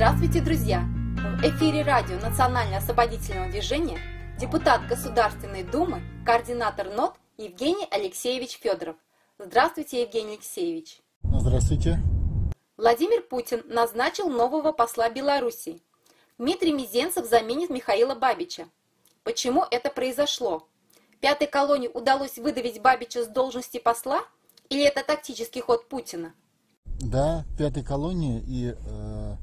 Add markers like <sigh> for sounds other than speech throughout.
Здравствуйте, друзья! В эфире радио Национального освободительного движения депутат Государственной Думы, координатор НОТ Евгений Алексеевич Федоров. Здравствуйте, Евгений Алексеевич. Здравствуйте. Владимир Путин назначил нового посла Беларуси. Дмитрий Мизенцев заменит Михаила Бабича. Почему это произошло? Пятой колонии удалось выдавить Бабича с должности посла? Или это тактический ход Путина? Да, пятой колонии и э,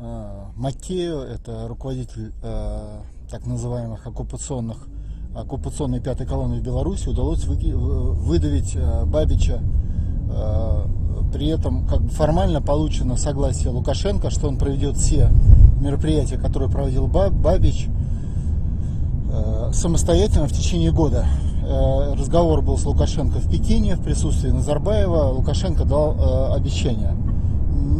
э, Макею, это руководитель э, так называемых оккупационных, оккупационной пятой колонии в Беларуси, удалось вы, выдавить э, Бабича. Э, при этом как бы формально получено согласие Лукашенко, что он проведет все мероприятия, которые проводил Бабич, самостоятельно в течение года. Разговор был с Лукашенко в Пекине в присутствии Назарбаева. Лукашенко дал обещание.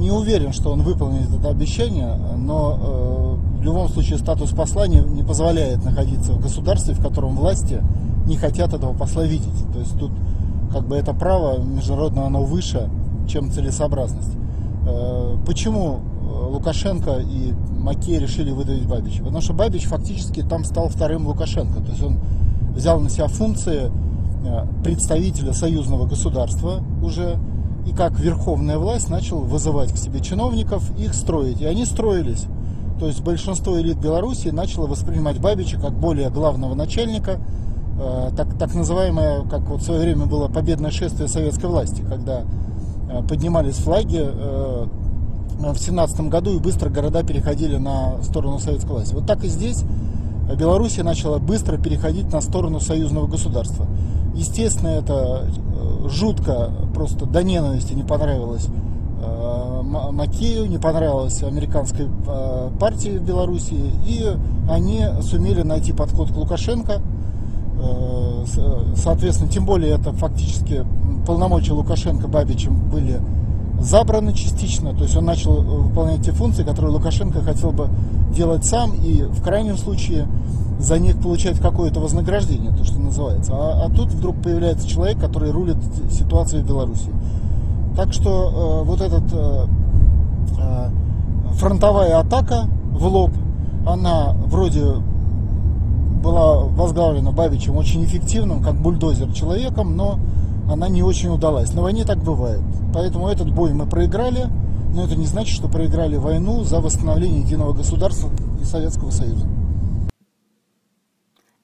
Не уверен, что он выполнит это обещание, но в любом случае статус посла не, не позволяет находиться в государстве, в котором власти не хотят этого посла видеть. То есть тут как бы это право международное, оно выше, чем целесообразность. Почему Лукашенко и Макей решили выдавить Бабича? Потому что Бабич фактически там стал вторым Лукашенко. То есть он взял на себя функции э, представителя союзного государства уже и как верховная власть начал вызывать к себе чиновников, их строить. И они строились. То есть большинство элит Беларуси начало воспринимать Бабича как более главного начальника, э, так, так называемое, как вот в свое время было победное шествие советской власти, когда э, поднимались флаги в семнадцатом году и быстро города переходили на сторону советской власти. Вот так и здесь Белоруссия начала быстро переходить на сторону союзного государства. Естественно, это э, жутко, просто до ненависти не понравилось э, Макею, не понравилось американской э, партии в Беларуси, и они сумели найти подход к Лукашенко. Соответственно, тем более это фактически полномочия Лукашенко Бабичем были забраны частично, то есть он начал выполнять те функции, которые Лукашенко хотел бы делать сам и в крайнем случае за них получать какое-то вознаграждение, то, что называется. А, а тут вдруг появляется человек, который рулит ситуацией в Беларуси. Так что э, вот эта э, э, фронтовая атака в лоб, она вроде была возглавлена Бабичем очень эффективным, как бульдозер человеком, но она не очень удалась. На войне так бывает. Поэтому этот бой мы проиграли, но это не значит, что проиграли войну за восстановление единого государства и Советского Союза.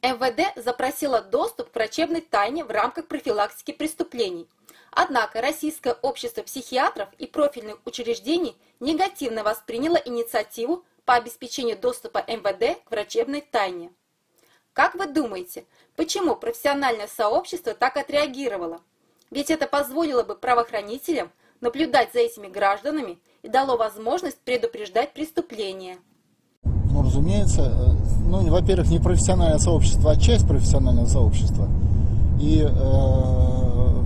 МВД запросила доступ к врачебной тайне в рамках профилактики преступлений. Однако Российское общество психиатров и профильных учреждений негативно восприняло инициативу по обеспечению доступа МВД к врачебной тайне. Как вы думаете, почему профессиональное сообщество так отреагировало? Ведь это позволило бы правоохранителям наблюдать за этими гражданами и дало возможность предупреждать преступления. Разумеется, э, ну, во-первых, не профессиональное сообщество, а часть профессионального сообщества. И э, э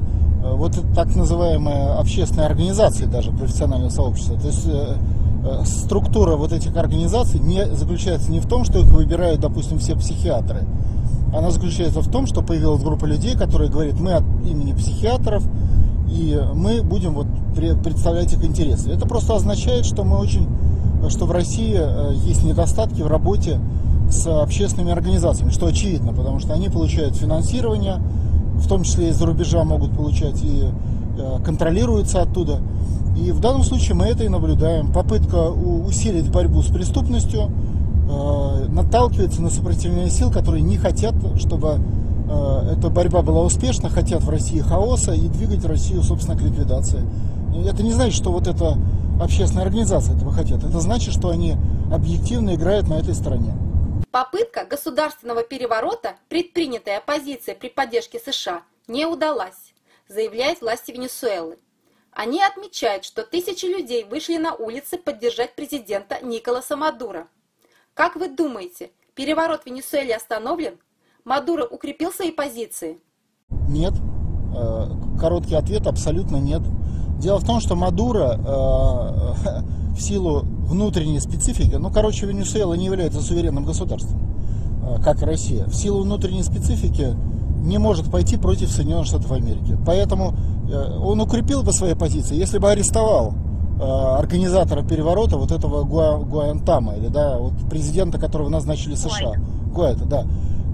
вот так называемая общественная организация даже профессионального сообщества. То есть э, э, структура вот этих организаций не заключается не в том, что их выбирают, допустим, все психиатры, она заключается в том, что появилась группа людей, которые говорят, мы от имени психиатров, и мы будем вот представлять их интересы. Это просто означает, что мы очень, что в России э, есть недостатки в работе с общественными организациями, что очевидно, потому что они получают финансирование, в том числе из-за рубежа могут получать и э, контролируются оттуда. И в данном случае мы это и наблюдаем. Попытка усилить борьбу с преступностью, Э, наталкивается на сопротивление сил, которые не хотят, чтобы эта борьба была успешна, хотят в России хаоса и двигать Россию, собственно, к ликвидации. Это не значит, что вот эта общественная организация этого хотят. Это значит, что они объективно играют на этой стороне. Попытка государственного переворота, предпринятая оппозицией при поддержке США, не удалась, заявляет власти Венесуэлы. Они отмечают, что тысячи людей вышли на улицы поддержать президента Николаса Мадуро. Как вы думаете, переворот в Венесуэле остановлен? Мадуро укрепил свои позиции? Нет. Э, короткий ответ – абсолютно нет. Дело в том, что Мадуро э, <laughs> в силу внутренней специфики, ну, короче, Венесуэла не является суверенным государством, э, как Россия. В силу внутренней специфики не может пойти против Соединенных Штатов Америки. Поэтому он укрепил бы свои позиции, если бы арестовал организатора переворота, вот этого Гуа, Гуантама, или, да, вот президента, которого назначили США. Гуайта, да.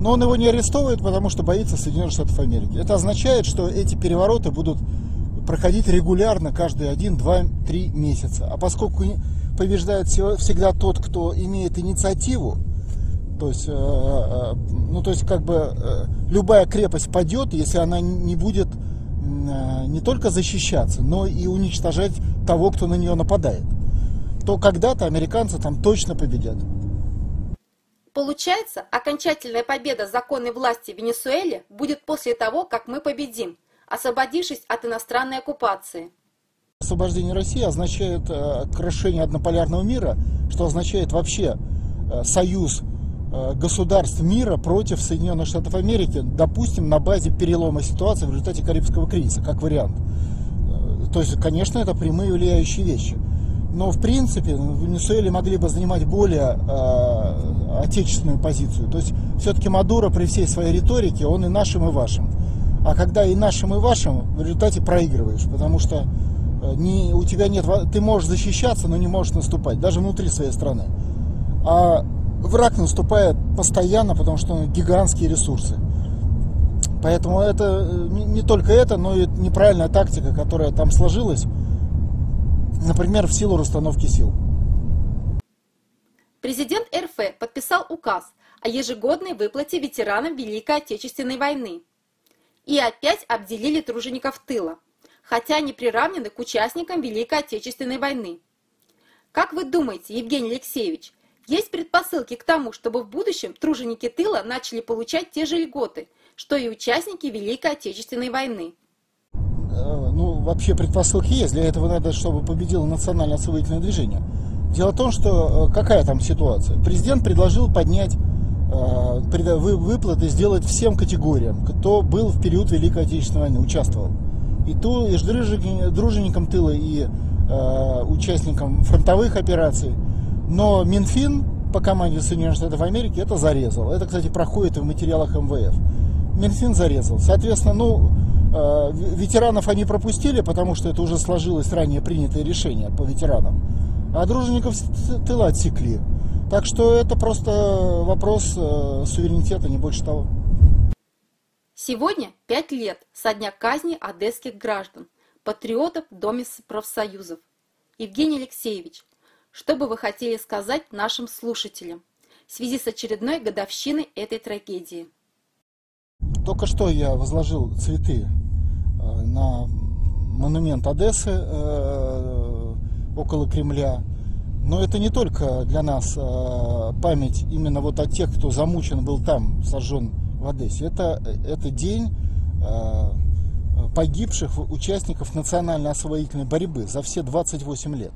Но он его не арестовывает, потому что боится Соединенных Штатов Америки. Это означает, что эти перевороты будут проходить регулярно каждые один, два, три месяца. А поскольку побеждает всегда тот, кто имеет инициативу, то есть, э, э, ну, то есть, как бы э, любая крепость падет, если она не будет не только защищаться, но и уничтожать того, кто на нее нападает, то когда-то американцы там точно победят. Получается, окончательная победа законной власти в Венесуэле будет после того, как мы победим, освободившись от иностранной оккупации. Освобождение России означает э, крушение однополярного мира, что означает вообще э, союз э, государств мира против Соединенных Штатов Америки, допустим, на базе перелома ситуации в результате Карибского кризиса, как вариант. То есть, конечно, это прямые влияющие вещи. Но, в принципе, в Венесуэле могли бы занимать более э, отечественную позицию. То есть, все-таки Мадуро при всей своей риторике, он и нашим, и вашим. А когда и нашим, и вашим, в результате проигрываешь, потому что э, не, у тебя нет, ты можешь защищаться, но не можешь наступать, даже внутри своей страны. А враг наступает постоянно, потому что гигантские ресурсы. Поэтому это э, не, не только это, но и неправильная тактика, которая там сложилась, например, в силу расстановки сил. Президент РФ подписал указ о ежегодной выплате ветеранам Великой Отечественной войны и опять обделили тружеников тыла, хотя они приравнены к участникам Великой Отечественной войны. Как вы думаете, Евгений Алексеевич, есть предпосылки к тому, чтобы в будущем труженики тыла начали получать те же льготы, что и участники Великой Отечественной войны? Вообще предпосылки есть. Для этого надо, чтобы победило национальное освободительное движение. Дело в том, что э, какая там ситуация? Президент предложил поднять Э, выплаты сделать всем категориям, кто был в период Великой Отечественной войны, участвовал. И то и дружинникам тыла, и э, участникам фронтовых операций. Но Минфин по команде Соединенных Штатов Америки это зарезал. Это, кстати, проходит в материалах МВФ. Минфин зарезал. Соответственно, ну, ветеранов они пропустили, потому что это уже сложилось ранее принятое решение по ветеранам. А дружинников тыла отсекли. Так что это просто вопрос э, суверенитета, не больше того. Сегодня пять лет со дня казни одесских граждан, патриотов Доме профсоюзов. Евгений Алексеевич, что бы вы хотели сказать нашим слушателям в связи с очередной годовщиной этой трагедии? Только что я возложил цветы э, на монумент Одессы э, около Кремля. Но это не только для нас э, память именно вот о тех, кто замучен был там, сожжен в Одессе. Это, это день погибших участников национальной освободительной борьбы за все 28 лет.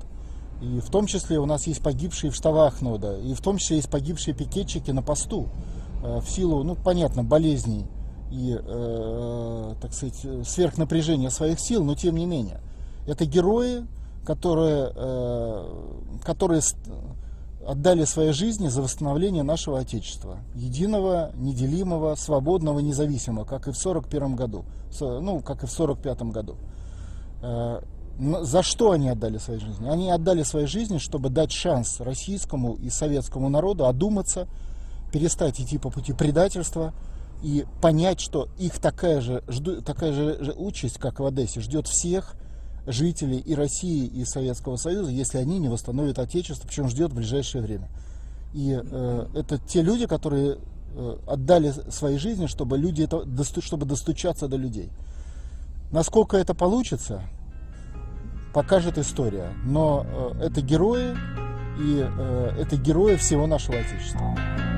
И в том числе у нас есть погибшие в штабах нода, и в том числе есть погибшие пикетчики на посту в силу, ну, понятно, болезней и, э, так сказать, сверхнапряжения своих сил, но тем не менее. Это герои, которые, э, которые отдали свои жизни за восстановление нашего Отечества. Единого, неделимого, свободного, независимого, как и в 1941 году, ну, как и в 1945 году. Э, за что они отдали свои жизни? Они отдали свои жизни, чтобы дать шанс российскому и советскому народу одуматься, перестать идти по пути предательства и понять, что их такая же, такая же участь, как в Одессе, ждет всех – жителей и России, и Советского Союза, если они не восстановят Отечество, причем ждет в ближайшее время. И э, это те люди, которые э, отдали свои жизни, чтобы, люди это, чтобы достучаться до людей. Насколько это получится, покажет история. Но э, это герои, и э, это герои всего нашего Отечества.